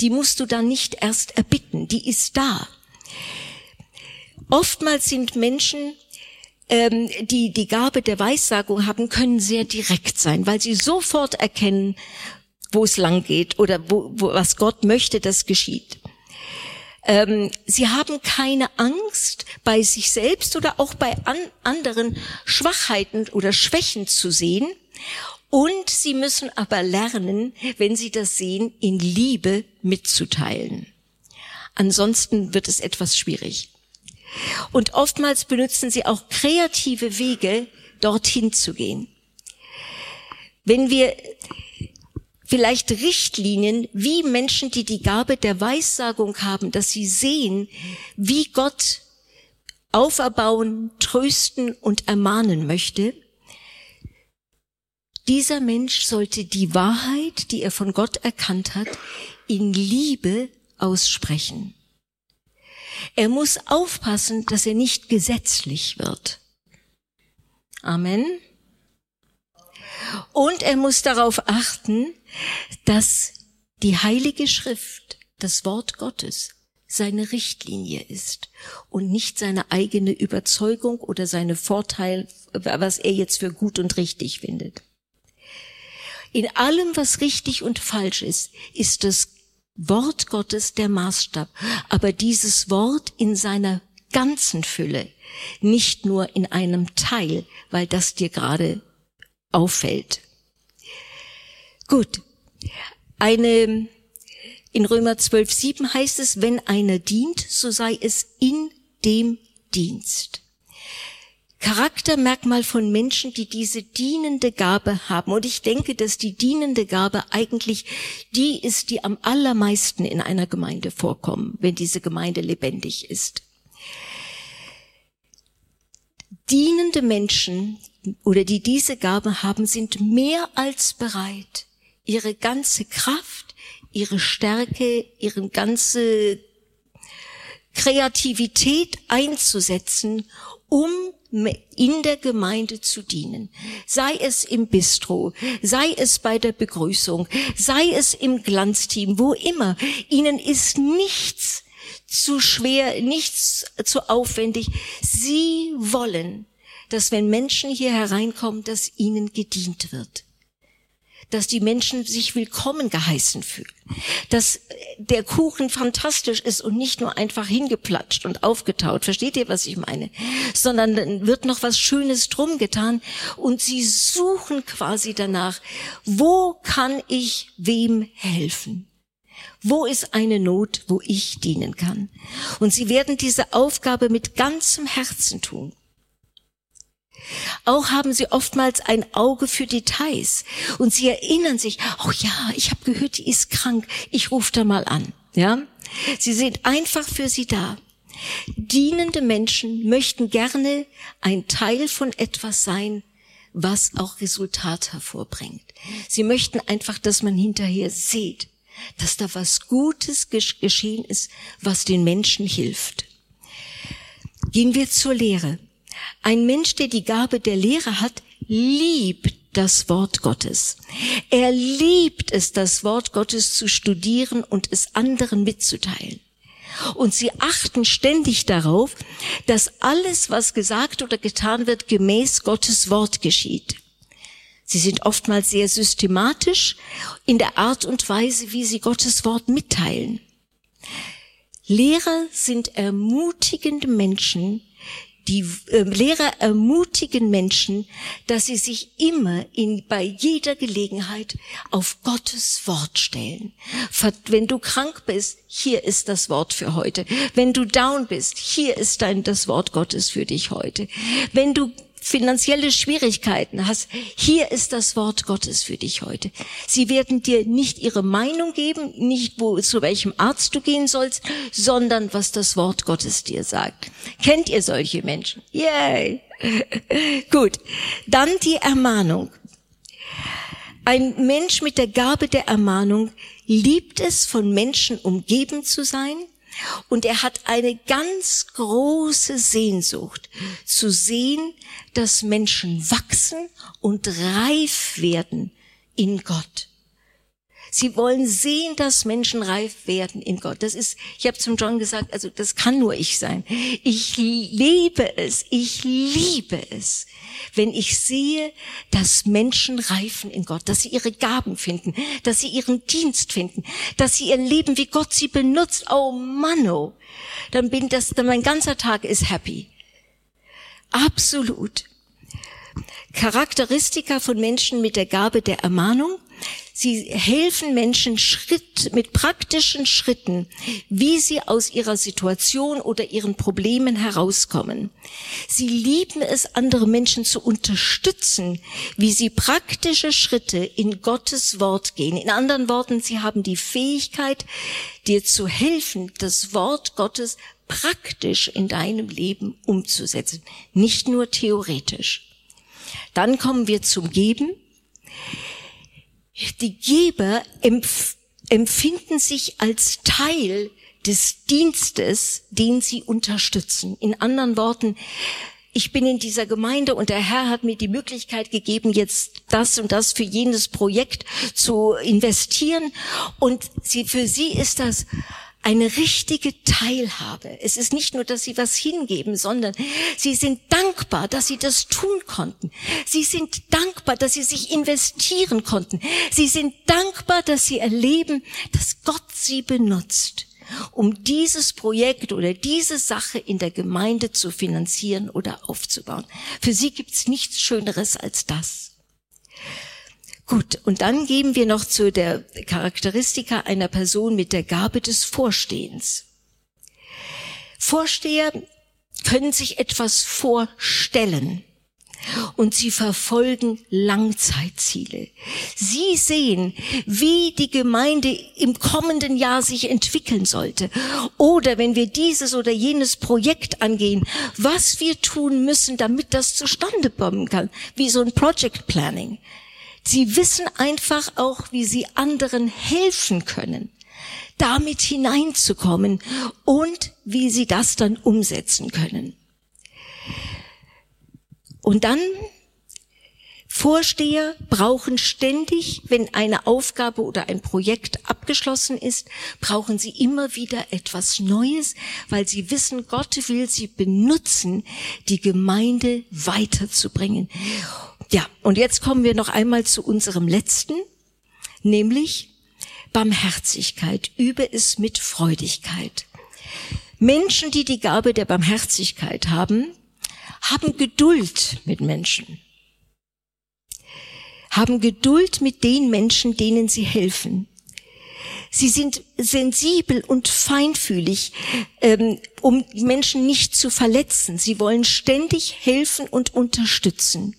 Die musst du dann nicht erst erbitten, die ist da. Oftmals sind Menschen, ähm, die die Gabe der Weissagung haben, können sehr direkt sein, weil sie sofort erkennen, wo es lang geht oder wo, wo, was Gott möchte, das geschieht. Ähm, sie haben keine Angst, bei sich selbst oder auch bei an anderen Schwachheiten oder Schwächen zu sehen und sie müssen aber lernen, wenn sie das sehen, in Liebe mitzuteilen. Ansonsten wird es etwas schwierig. Und oftmals benutzen sie auch kreative Wege, dorthin zu gehen. Wenn wir vielleicht Richtlinien, wie Menschen, die die Gabe der Weissagung haben, dass sie sehen, wie Gott auferbauen, trösten und ermahnen möchte, dieser Mensch sollte die Wahrheit, die er von Gott erkannt hat, in Liebe aussprechen. Er muss aufpassen, dass er nicht gesetzlich wird. Amen. Und er muss darauf achten, dass die Heilige Schrift, das Wort Gottes, seine Richtlinie ist und nicht seine eigene Überzeugung oder seine Vorteil, was er jetzt für gut und richtig findet. In allem, was richtig und falsch ist, ist das Wort Gottes der Maßstab. Aber dieses Wort in seiner ganzen Fülle, nicht nur in einem Teil, weil das dir gerade auffällt. Gut. Eine, in Römer 12, 7 heißt es, wenn einer dient, so sei es in dem Dienst. Charaktermerkmal von Menschen, die diese dienende Gabe haben. Und ich denke, dass die dienende Gabe eigentlich die ist, die am allermeisten in einer Gemeinde vorkommen, wenn diese Gemeinde lebendig ist. Dienende Menschen oder die diese Gabe haben, sind mehr als bereit, ihre ganze Kraft, ihre Stärke, ihre ganze Kreativität einzusetzen, um in der Gemeinde zu dienen. Sei es im Bistro, sei es bei der Begrüßung, sei es im Glanzteam, wo immer. Ihnen ist nichts zu schwer, nichts zu aufwendig. Sie wollen, dass wenn Menschen hier hereinkommen, dass ihnen gedient wird dass die Menschen sich willkommen geheißen fühlen, dass der Kuchen fantastisch ist und nicht nur einfach hingeplatscht und aufgetaut. Versteht ihr, was ich meine? Sondern dann wird noch was Schönes drum getan und sie suchen quasi danach, wo kann ich wem helfen? Wo ist eine Not, wo ich dienen kann? Und sie werden diese Aufgabe mit ganzem Herzen tun. Auch haben sie oftmals ein Auge für Details und sie erinnern sich, oh ja, ich habe gehört, die ist krank, ich rufe da mal an. Ja, sie sind einfach für sie da. Dienende Menschen möchten gerne ein Teil von etwas sein, was auch Resultat hervorbringt. Sie möchten einfach, dass man hinterher sieht, dass da was Gutes geschehen ist, was den Menschen hilft. Gehen wir zur Lehre. Ein Mensch, der die Gabe der Lehre hat, liebt das Wort Gottes. Er liebt es, das Wort Gottes zu studieren und es anderen mitzuteilen. Und sie achten ständig darauf, dass alles, was gesagt oder getan wird, gemäß Gottes Wort geschieht. Sie sind oftmals sehr systematisch in der Art und Weise, wie sie Gottes Wort mitteilen. Lehrer sind ermutigende Menschen, die äh, Lehrer ermutigen Menschen, dass sie sich immer in, bei jeder Gelegenheit auf Gottes Wort stellen. Wenn du krank bist, hier ist das Wort für heute. Wenn du down bist, hier ist dein, das Wort Gottes für dich heute. Wenn du finanzielle Schwierigkeiten hast, hier ist das Wort Gottes für dich heute. Sie werden dir nicht ihre Meinung geben, nicht wo, zu welchem Arzt du gehen sollst, sondern was das Wort Gottes dir sagt. Kennt ihr solche Menschen? Yay! [LAUGHS] Gut. Dann die Ermahnung. Ein Mensch mit der Gabe der Ermahnung liebt es, von Menschen umgeben zu sein, und er hat eine ganz große Sehnsucht zu sehen, dass Menschen wachsen und reif werden in Gott. Sie wollen sehen, dass Menschen reif werden in Gott. Das ist, ich habe zum John gesagt, also das kann nur ich sein. Ich liebe es, ich liebe es, wenn ich sehe, dass Menschen reifen in Gott, dass sie ihre Gaben finden, dass sie ihren Dienst finden, dass sie ihr Leben, wie Gott sie benutzt. Oh Mann, oh. Dann bin das, dann mein ganzer Tag ist happy. Absolut. Charakteristika von Menschen mit der Gabe der Ermahnung. Sie helfen Menschen Schritt, mit praktischen Schritten, wie sie aus ihrer Situation oder ihren Problemen herauskommen. Sie lieben es, andere Menschen zu unterstützen, wie sie praktische Schritte in Gottes Wort gehen. In anderen Worten, sie haben die Fähigkeit, dir zu helfen, das Wort Gottes praktisch in deinem Leben umzusetzen, nicht nur theoretisch. Dann kommen wir zum Geben. Die Geber empf empfinden sich als Teil des Dienstes, den sie unterstützen. In anderen Worten, ich bin in dieser Gemeinde und der Herr hat mir die Möglichkeit gegeben, jetzt das und das für jenes Projekt zu investieren. Und sie, für sie ist das eine richtige Teilhabe. Es ist nicht nur, dass sie was hingeben, sondern sie sind dankbar, dass sie das tun konnten. Sie sind dankbar, dass sie sich investieren konnten. Sie sind dankbar, dass sie erleben, dass Gott sie benutzt, um dieses Projekt oder diese Sache in der Gemeinde zu finanzieren oder aufzubauen. Für sie gibt's nichts Schöneres als das. Gut, und dann geben wir noch zu der Charakteristika einer Person mit der Gabe des Vorstehens. Vorsteher können sich etwas vorstellen und sie verfolgen Langzeitziele. Sie sehen, wie die Gemeinde im kommenden Jahr sich entwickeln sollte. Oder wenn wir dieses oder jenes Projekt angehen, was wir tun müssen, damit das zustande kommen kann. Wie so ein Project Planning. Sie wissen einfach auch, wie sie anderen helfen können, damit hineinzukommen und wie sie das dann umsetzen können. Und dann Vorsteher brauchen ständig, wenn eine Aufgabe oder ein Projekt abgeschlossen ist, brauchen sie immer wieder etwas Neues, weil sie wissen, Gott will sie benutzen, die Gemeinde weiterzubringen. Ja, und jetzt kommen wir noch einmal zu unserem letzten, nämlich Barmherzigkeit. Übe es mit Freudigkeit. Menschen, die die Gabe der Barmherzigkeit haben, haben Geduld mit Menschen, haben Geduld mit den Menschen, denen sie helfen. Sie sind sensibel und feinfühlig, ähm, um Menschen nicht zu verletzen. Sie wollen ständig helfen und unterstützen.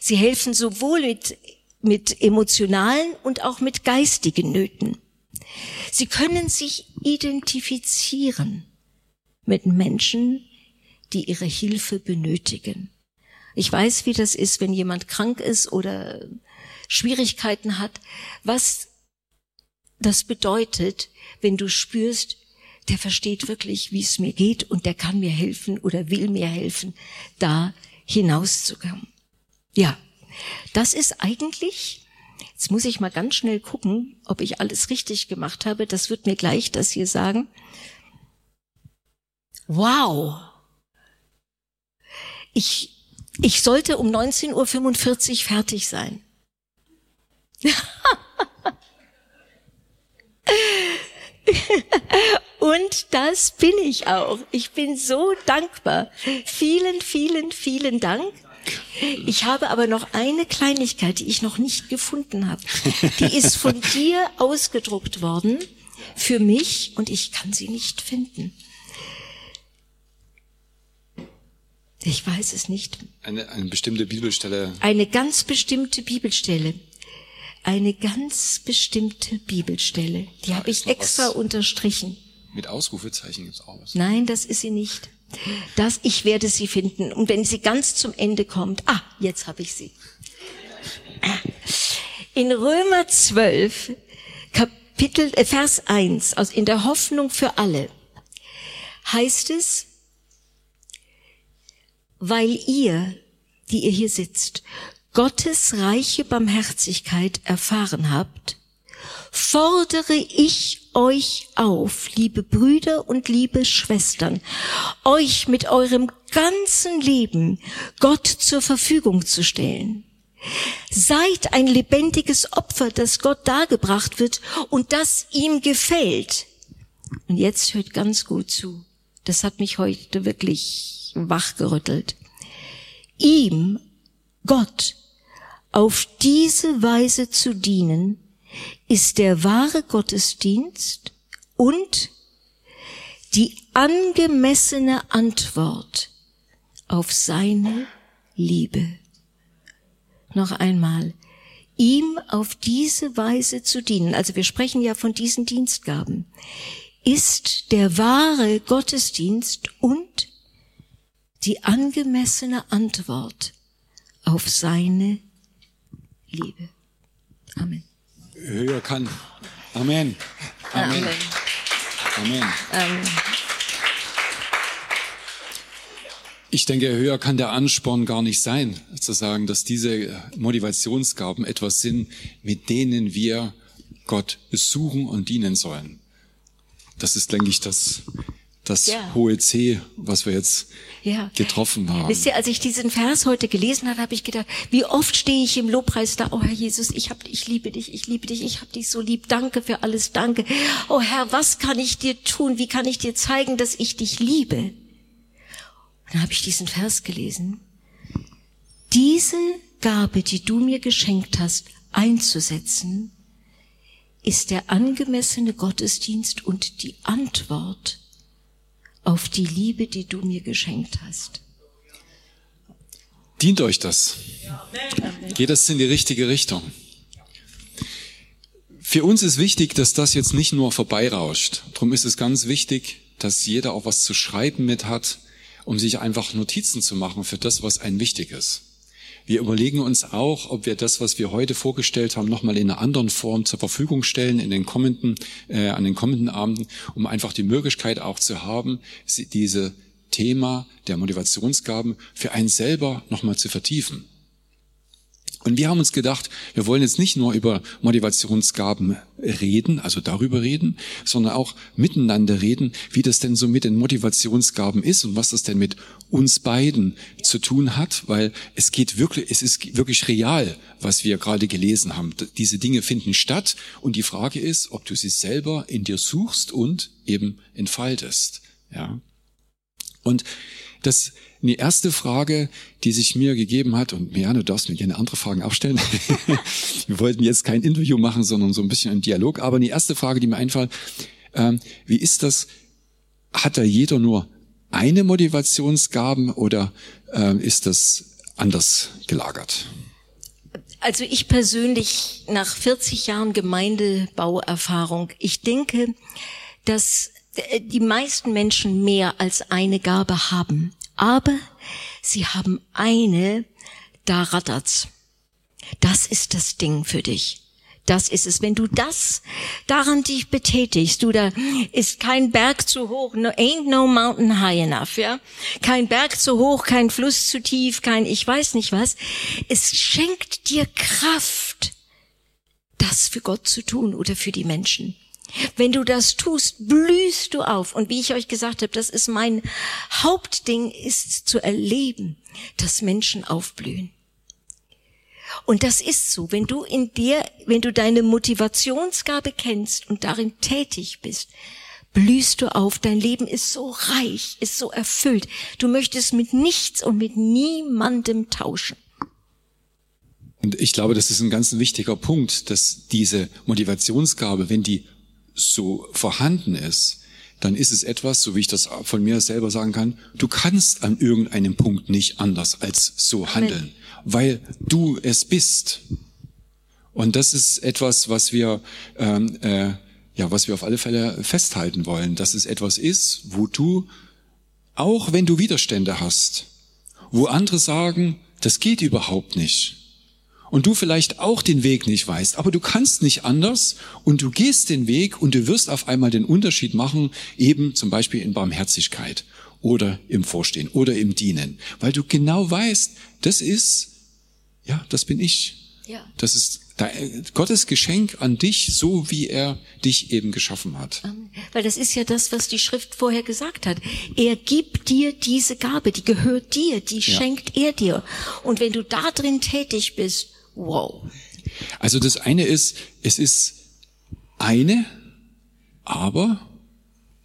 Sie helfen sowohl mit, mit emotionalen und auch mit geistigen Nöten. Sie können sich identifizieren mit Menschen, die ihre Hilfe benötigen. Ich weiß, wie das ist, wenn jemand krank ist oder Schwierigkeiten hat. Was das bedeutet, wenn du spürst, der versteht wirklich, wie es mir geht und der kann mir helfen oder will mir helfen, da hinauszukommen. Ja, das ist eigentlich, jetzt muss ich mal ganz schnell gucken, ob ich alles richtig gemacht habe. Das wird mir gleich das hier sagen. Wow. Ich, ich sollte um 19.45 Uhr fertig sein. [LAUGHS] Und das bin ich auch. Ich bin so dankbar. Vielen, vielen, vielen Dank. Ich habe aber noch eine Kleinigkeit, die ich noch nicht gefunden habe. Die ist von [LAUGHS] dir ausgedruckt worden für mich und ich kann sie nicht finden. Ich weiß es nicht. Eine, eine bestimmte Bibelstelle. Eine ganz bestimmte Bibelstelle eine ganz bestimmte Bibelstelle. Die habe ich extra unterstrichen. Mit Ausrufezeichen gibt's auch was. Nein, das ist sie nicht. Das, ich werde sie finden. Und wenn sie ganz zum Ende kommt, ah, jetzt habe ich sie. In Römer 12, Kapitel, äh, Vers 1, aus, in der Hoffnung für alle, heißt es, weil ihr, die ihr hier sitzt, Gottes reiche Barmherzigkeit erfahren habt, fordere ich euch auf, liebe Brüder und liebe Schwestern, euch mit eurem ganzen Leben Gott zur Verfügung zu stellen. Seid ein lebendiges Opfer, das Gott dargebracht wird und das ihm gefällt. Und jetzt hört ganz gut zu. Das hat mich heute wirklich wachgerüttelt. Ihm, Gott, auf diese Weise zu dienen, ist der wahre Gottesdienst und die angemessene Antwort auf seine Liebe. Noch einmal, ihm auf diese Weise zu dienen, also wir sprechen ja von diesen Dienstgaben, ist der wahre Gottesdienst und die angemessene Antwort auf seine Liebe. Amen. Höher kann. Amen. Amen. Amen. Amen. Ich denke, höher kann der Ansporn gar nicht sein, zu sagen, dass diese Motivationsgaben etwas sind, mit denen wir Gott besuchen und dienen sollen. Das ist, denke ich, das, das ja. hohe C, was wir jetzt ja. getroffen haben. Wisst ihr, als ich diesen Vers heute gelesen habe, habe ich gedacht, wie oft stehe ich im Lobpreis da, oh Herr Jesus, ich hab, ich liebe dich, ich liebe dich, ich hab dich so lieb, danke für alles, danke. Oh Herr, was kann ich dir tun? Wie kann ich dir zeigen, dass ich dich liebe? Und dann habe ich diesen Vers gelesen. Diese Gabe, die du mir geschenkt hast, einzusetzen, ist der angemessene Gottesdienst und die Antwort auf die Liebe, die du mir geschenkt hast. Dient euch das? Geht das in die richtige Richtung? Für uns ist wichtig, dass das jetzt nicht nur vorbeirauscht. Darum ist es ganz wichtig, dass jeder auch was zu schreiben mit hat, um sich einfach Notizen zu machen für das, was einem wichtig ist. Wir überlegen uns auch, ob wir das, was wir heute vorgestellt haben, nochmal in einer anderen Form zur Verfügung stellen in den kommenden, äh, an den kommenden Abenden, um einfach die Möglichkeit auch zu haben, diese Thema der Motivationsgaben für einen selber nochmal zu vertiefen. Und wir haben uns gedacht, wir wollen jetzt nicht nur über Motivationsgaben reden, also darüber reden, sondern auch miteinander reden, wie das denn so mit den Motivationsgaben ist und was das denn mit uns beiden zu tun hat, weil es geht wirklich, es ist wirklich real, was wir gerade gelesen haben. Diese Dinge finden statt und die Frage ist, ob du sie selber in dir suchst und eben entfaltest, ja. Und das eine erste Frage, die sich mir gegeben hat, und ja, du darfst mir gerne andere Fragen aufstellen. [LAUGHS] Wir wollten jetzt kein Interview machen, sondern so ein bisschen einen Dialog. Aber die erste Frage, die mir einfällt, ähm, wie ist das? Hat da jeder nur eine Motivationsgaben oder äh, ist das anders gelagert? Also ich persönlich nach 40 Jahren Gemeindebauerfahrung, ich denke, dass die meisten Menschen mehr als eine Gabe haben aber sie haben eine, da rattert's. Das ist das Ding für dich. Das ist es. Wenn du das daran dich betätigst, du da ist kein Berg zu hoch, no, ain't no mountain high enough, ja? Kein Berg zu hoch, kein Fluss zu tief, kein ich weiß nicht was. Es schenkt dir Kraft, das für Gott zu tun oder für die Menschen. Wenn du das tust, blühst du auf. Und wie ich euch gesagt habe, das ist mein Hauptding, ist zu erleben, dass Menschen aufblühen. Und das ist so, wenn du in dir, wenn du deine Motivationsgabe kennst und darin tätig bist, blühst du auf, dein Leben ist so reich, ist so erfüllt. Du möchtest mit nichts und mit niemandem tauschen. Und ich glaube, das ist ein ganz wichtiger Punkt, dass diese Motivationsgabe, wenn die so vorhanden ist, dann ist es etwas, so wie ich das von mir selber sagen kann, du kannst an irgendeinem Punkt nicht anders als so handeln. Weil du es bist. Und das ist etwas, was wir, ähm, äh, ja, was wir auf alle Fälle festhalten wollen, dass es etwas ist, wo du, auch wenn du Widerstände hast, wo andere sagen, das geht überhaupt nicht, und du vielleicht auch den Weg nicht weißt, aber du kannst nicht anders und du gehst den Weg und du wirst auf einmal den Unterschied machen, eben zum Beispiel in Barmherzigkeit oder im Vorstehen oder im Dienen, weil du genau weißt, das ist ja, das bin ich. Ja. Das ist Gottes Geschenk an dich, so wie er dich eben geschaffen hat. Weil das ist ja das, was die Schrift vorher gesagt hat. Er gibt dir diese Gabe, die gehört dir, die ja. schenkt er dir. Und wenn du da drin tätig bist, wow. Also das eine ist, es ist eine, aber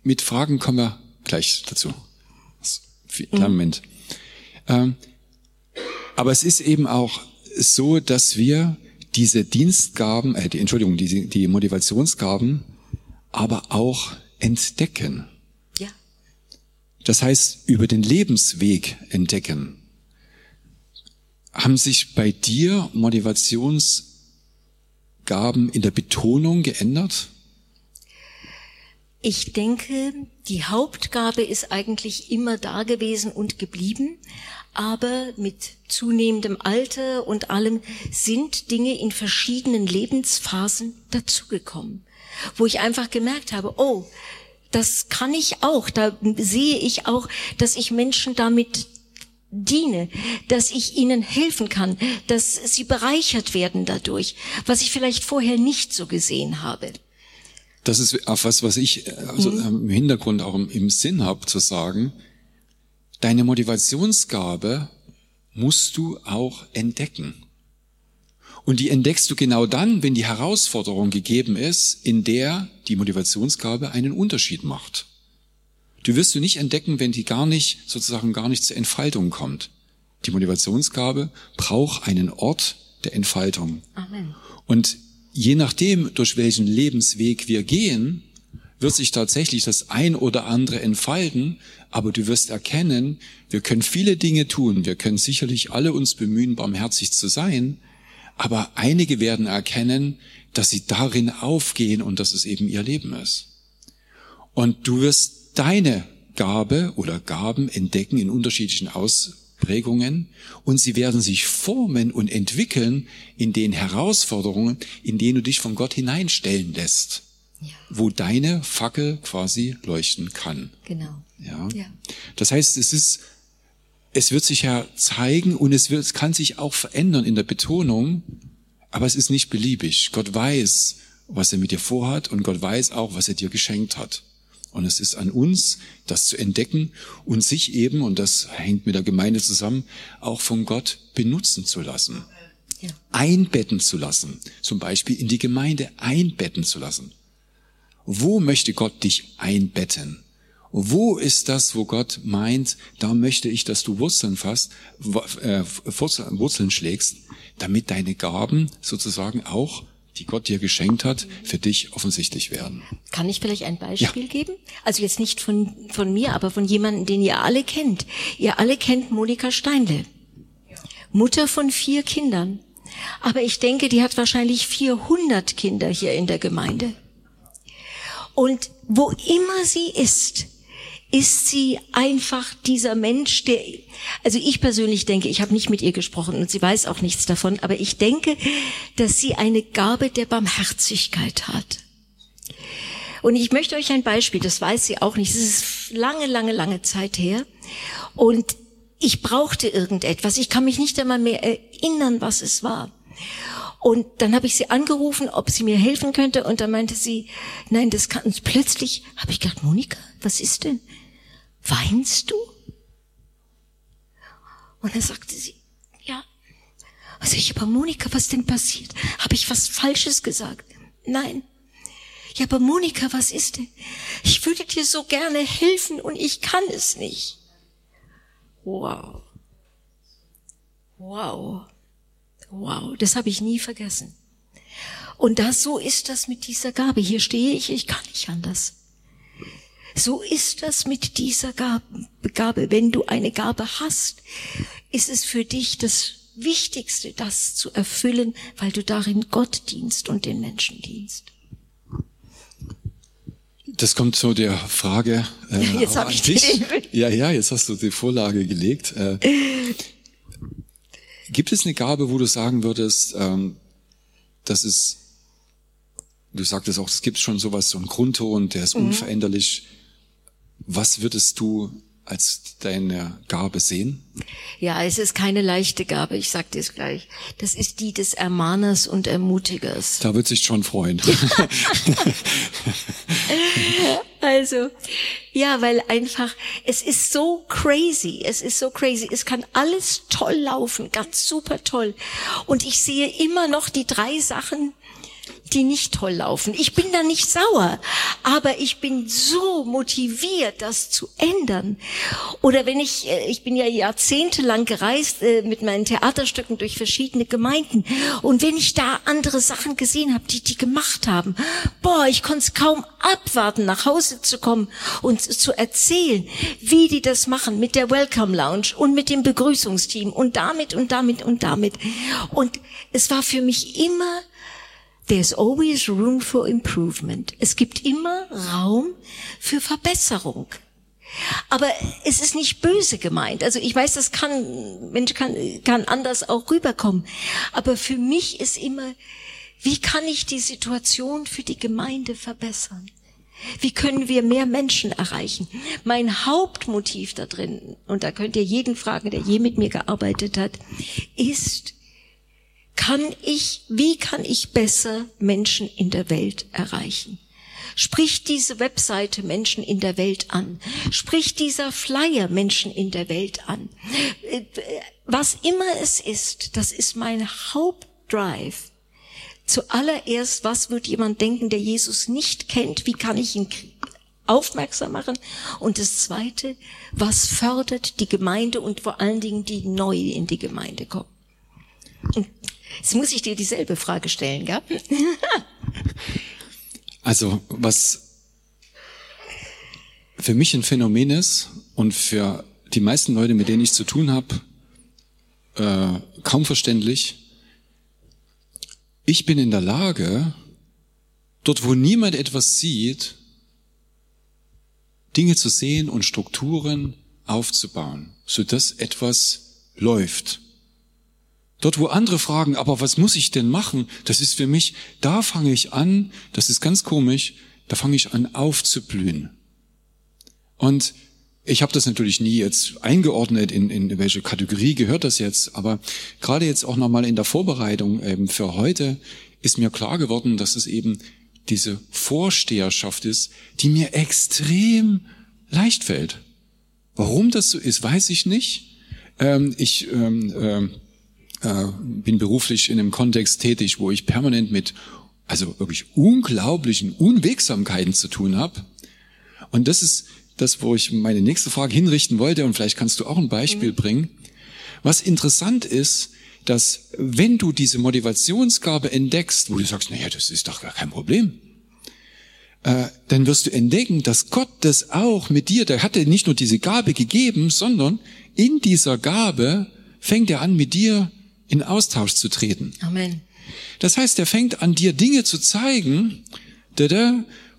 mit Fragen kommen wir gleich dazu. Kleinen mhm. Moment. Ähm, aber es ist eben auch so, dass wir diese Dienstgaben, äh, die, Entschuldigung, die, die Motivationsgaben, aber auch entdecken. Ja. Das heißt, über den Lebensweg entdecken. Haben sich bei dir Motivationsgaben in der Betonung geändert? Ich denke, die Hauptgabe ist eigentlich immer da gewesen und geblieben, aber mit zunehmendem Alter und allem sind Dinge in verschiedenen Lebensphasen dazugekommen, wo ich einfach gemerkt habe, oh, das kann ich auch, da sehe ich auch, dass ich Menschen damit diene, dass ich ihnen helfen kann, dass sie bereichert werden dadurch, was ich vielleicht vorher nicht so gesehen habe das ist auf was, was ich also mhm. im Hintergrund auch im, im Sinn habe zu sagen. Deine Motivationsgabe musst du auch entdecken. Und die entdeckst du genau dann, wenn die Herausforderung gegeben ist, in der die Motivationsgabe einen Unterschied macht. Du wirst du nicht entdecken, wenn die gar nicht, sozusagen gar nicht zur Entfaltung kommt. Die Motivationsgabe braucht einen Ort der Entfaltung. Amen. Und je nachdem, durch welchen Lebensweg wir gehen, wird sich tatsächlich das ein oder andere entfalten, aber du wirst erkennen, wir können viele Dinge tun, wir können sicherlich alle uns bemühen, barmherzig zu sein, aber einige werden erkennen, dass sie darin aufgehen und dass es eben ihr Leben ist. Und du wirst deine Gabe oder Gaben entdecken in unterschiedlichen Aus Prägungen und sie werden sich formen und entwickeln in den Herausforderungen, in denen du dich von Gott hineinstellen lässt, ja. wo deine Fackel quasi leuchten kann. Genau. Ja. ja. Das heißt, es ist, es wird sich ja zeigen und es wird, es kann sich auch verändern in der Betonung, aber es ist nicht beliebig. Gott weiß, was er mit dir vorhat und Gott weiß auch, was er dir geschenkt hat. Und es ist an uns, das zu entdecken und sich eben, und das hängt mit der Gemeinde zusammen, auch von Gott benutzen zu lassen. Ja. Einbetten zu lassen. Zum Beispiel in die Gemeinde einbetten zu lassen. Wo möchte Gott dich einbetten? Wo ist das, wo Gott meint, da möchte ich, dass du Wurzeln fasst, äh, Wurzeln schlägst, damit deine Gaben sozusagen auch die Gott dir geschenkt hat, für dich offensichtlich werden. Kann ich vielleicht ein Beispiel ja. geben? Also jetzt nicht von, von mir, aber von jemandem, den ihr alle kennt. Ihr alle kennt Monika Steinle. Mutter von vier Kindern. Aber ich denke, die hat wahrscheinlich 400 Kinder hier in der Gemeinde. Und wo immer sie ist, ist sie einfach dieser Mensch, der, also ich persönlich denke, ich habe nicht mit ihr gesprochen und sie weiß auch nichts davon, aber ich denke, dass sie eine Gabe der Barmherzigkeit hat. Und ich möchte euch ein Beispiel, das weiß sie auch nicht, es ist lange, lange, lange Zeit her und ich brauchte irgendetwas, ich kann mich nicht einmal mehr erinnern, was es war. Und dann habe ich sie angerufen, ob sie mir helfen könnte. Und dann meinte sie, nein, das kann. Und plötzlich habe ich gedacht, Monika, was ist denn? Weinst du? Und dann sagte sie, ja. Also ich, aber Monika, was denn passiert? Habe ich was Falsches gesagt? Nein. Ja, aber Monika, was ist denn? Ich würde dir so gerne helfen und ich kann es nicht. Wow. Wow. Wow, das habe ich nie vergessen. Und das, so ist das mit dieser Gabe. Hier stehe ich, ich kann nicht anders. So ist das mit dieser Gabe. Wenn du eine Gabe hast, ist es für dich das Wichtigste, das zu erfüllen, weil du darin Gott dienst und den Menschen dienst. Das kommt zu der Frage. Äh, [LAUGHS] jetzt habe ich dich. Ja, ja, jetzt hast du die Vorlage gelegt. Äh, Gibt es eine Gabe, wo du sagen würdest, ähm, das ist, du sagtest auch, es gibt schon sowas, so einen Grundton, der ist mhm. unveränderlich. Was würdest du als deine Gabe sehen? Ja, es ist keine leichte Gabe, ich sag dir es gleich. Das ist die des Ermahners und Ermutigers. Da wird sich schon freuen. [LAUGHS] also, ja, weil einfach, es ist so crazy, es ist so crazy, es kann alles toll laufen, ganz super toll. Und ich sehe immer noch die drei Sachen, die nicht toll laufen. Ich bin da nicht sauer, aber ich bin so motiviert, das zu ändern. Oder wenn ich, äh, ich bin ja jahrzehntelang gereist äh, mit meinen Theaterstücken durch verschiedene Gemeinden und wenn ich da andere Sachen gesehen habe, die die gemacht haben, boah, ich konnte es kaum abwarten, nach Hause zu kommen und zu erzählen, wie die das machen mit der Welcome Lounge und mit dem Begrüßungsteam und damit und damit und damit. Und es war für mich immer There's always room for improvement. Es gibt immer Raum für Verbesserung. Aber es ist nicht böse gemeint. Also ich weiß, das kann, Mensch kann, kann anders auch rüberkommen. Aber für mich ist immer, wie kann ich die Situation für die Gemeinde verbessern? Wie können wir mehr Menschen erreichen? Mein Hauptmotiv da drin, und da könnt ihr jeden fragen, der je mit mir gearbeitet hat, ist, kann ich, wie kann ich besser Menschen in der Welt erreichen? Spricht diese Webseite Menschen in der Welt an? Spricht dieser Flyer Menschen in der Welt an? Was immer es ist, das ist mein Hauptdrive. Zuallererst, was wird jemand denken, der Jesus nicht kennt? Wie kann ich ihn aufmerksam machen? Und das Zweite, was fördert die Gemeinde und vor allen Dingen die neu in die Gemeinde kommen? Und Jetzt muss ich dir dieselbe Frage stellen, gell? [LAUGHS] also, was für mich ein Phänomen ist und für die meisten Leute, mit denen ich zu tun habe, äh, kaum verständlich. Ich bin in der Lage, dort wo niemand etwas sieht, Dinge zu sehen und Strukturen aufzubauen, so dass etwas läuft. Dort, wo andere fragen, aber was muss ich denn machen? Das ist für mich, da fange ich an, das ist ganz komisch, da fange ich an aufzublühen. Und ich habe das natürlich nie jetzt eingeordnet, in, in welche Kategorie gehört das jetzt, aber gerade jetzt auch nochmal in der Vorbereitung eben für heute ist mir klar geworden, dass es eben diese Vorsteherschaft ist, die mir extrem leicht fällt. Warum das so ist, weiß ich nicht. Ähm, ich ähm, ähm, äh, bin beruflich in einem Kontext tätig, wo ich permanent mit also wirklich unglaublichen Unwegsamkeiten zu tun habe. Und das ist das, wo ich meine nächste Frage hinrichten wollte, und vielleicht kannst du auch ein Beispiel mhm. bringen. Was interessant ist, dass wenn du diese Motivationsgabe entdeckst, wo du sagst, naja, das ist doch gar kein Problem, äh, dann wirst du entdecken, dass Gott das auch mit dir, der hatte nicht nur diese Gabe gegeben, sondern in dieser Gabe fängt er an, mit dir in Austausch zu treten. Amen. Das heißt, er fängt an dir Dinge zu zeigen,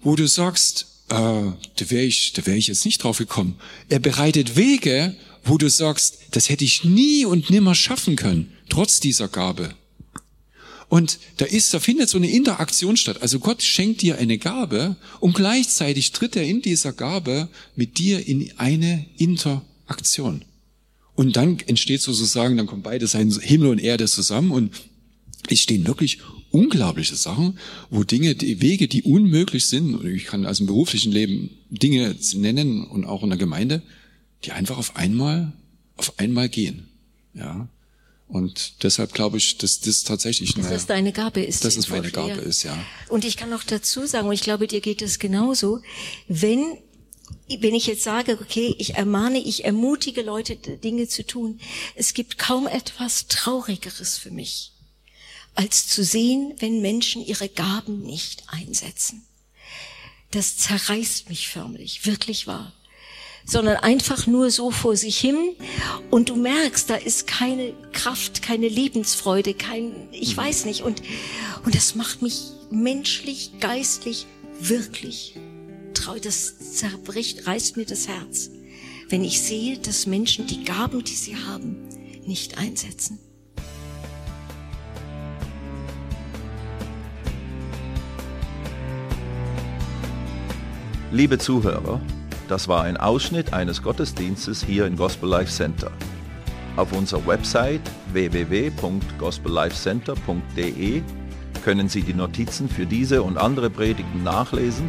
wo du sagst, äh, da wäre ich, da wäre ich jetzt nicht drauf gekommen. Er bereitet Wege, wo du sagst, das hätte ich nie und nimmer schaffen können, trotz dieser Gabe. Und da ist, da findet so eine Interaktion statt. Also Gott schenkt dir eine Gabe und gleichzeitig tritt er in dieser Gabe mit dir in eine Interaktion. Und dann entsteht sozusagen, dann kommen beide sein Himmel und Erde zusammen und es stehen wirklich unglaubliche Sachen, wo Dinge, die Wege, die unmöglich sind, ich kann also im beruflichen Leben Dinge nennen und auch in der Gemeinde, die einfach auf einmal, auf einmal gehen. Ja. Und deshalb glaube ich, dass das tatsächlich dass das deine Gabe ist. Dass es meine Gabe ist, ja. Und ich kann noch dazu sagen, und ich glaube, dir geht es genauso, wenn wenn ich jetzt sage, okay, ich ermahne, ich ermutige Leute, Dinge zu tun, es gibt kaum etwas Traurigeres für mich, als zu sehen, wenn Menschen ihre Gaben nicht einsetzen. Das zerreißt mich förmlich, wirklich wahr sondern einfach nur so vor sich hin und du merkst, da ist keine Kraft, keine Lebensfreude, kein, ich mhm. weiß nicht und, und das macht mich menschlich, geistlich wirklich traurig, das zerbricht, reißt mir das Herz, wenn ich sehe, dass Menschen die Gaben, die sie haben, nicht einsetzen. Liebe Zuhörer, das war ein Ausschnitt eines Gottesdienstes hier im Gospel Life Center. Auf unserer Website www.gospellifecenter.de können Sie die Notizen für diese und andere Predigten nachlesen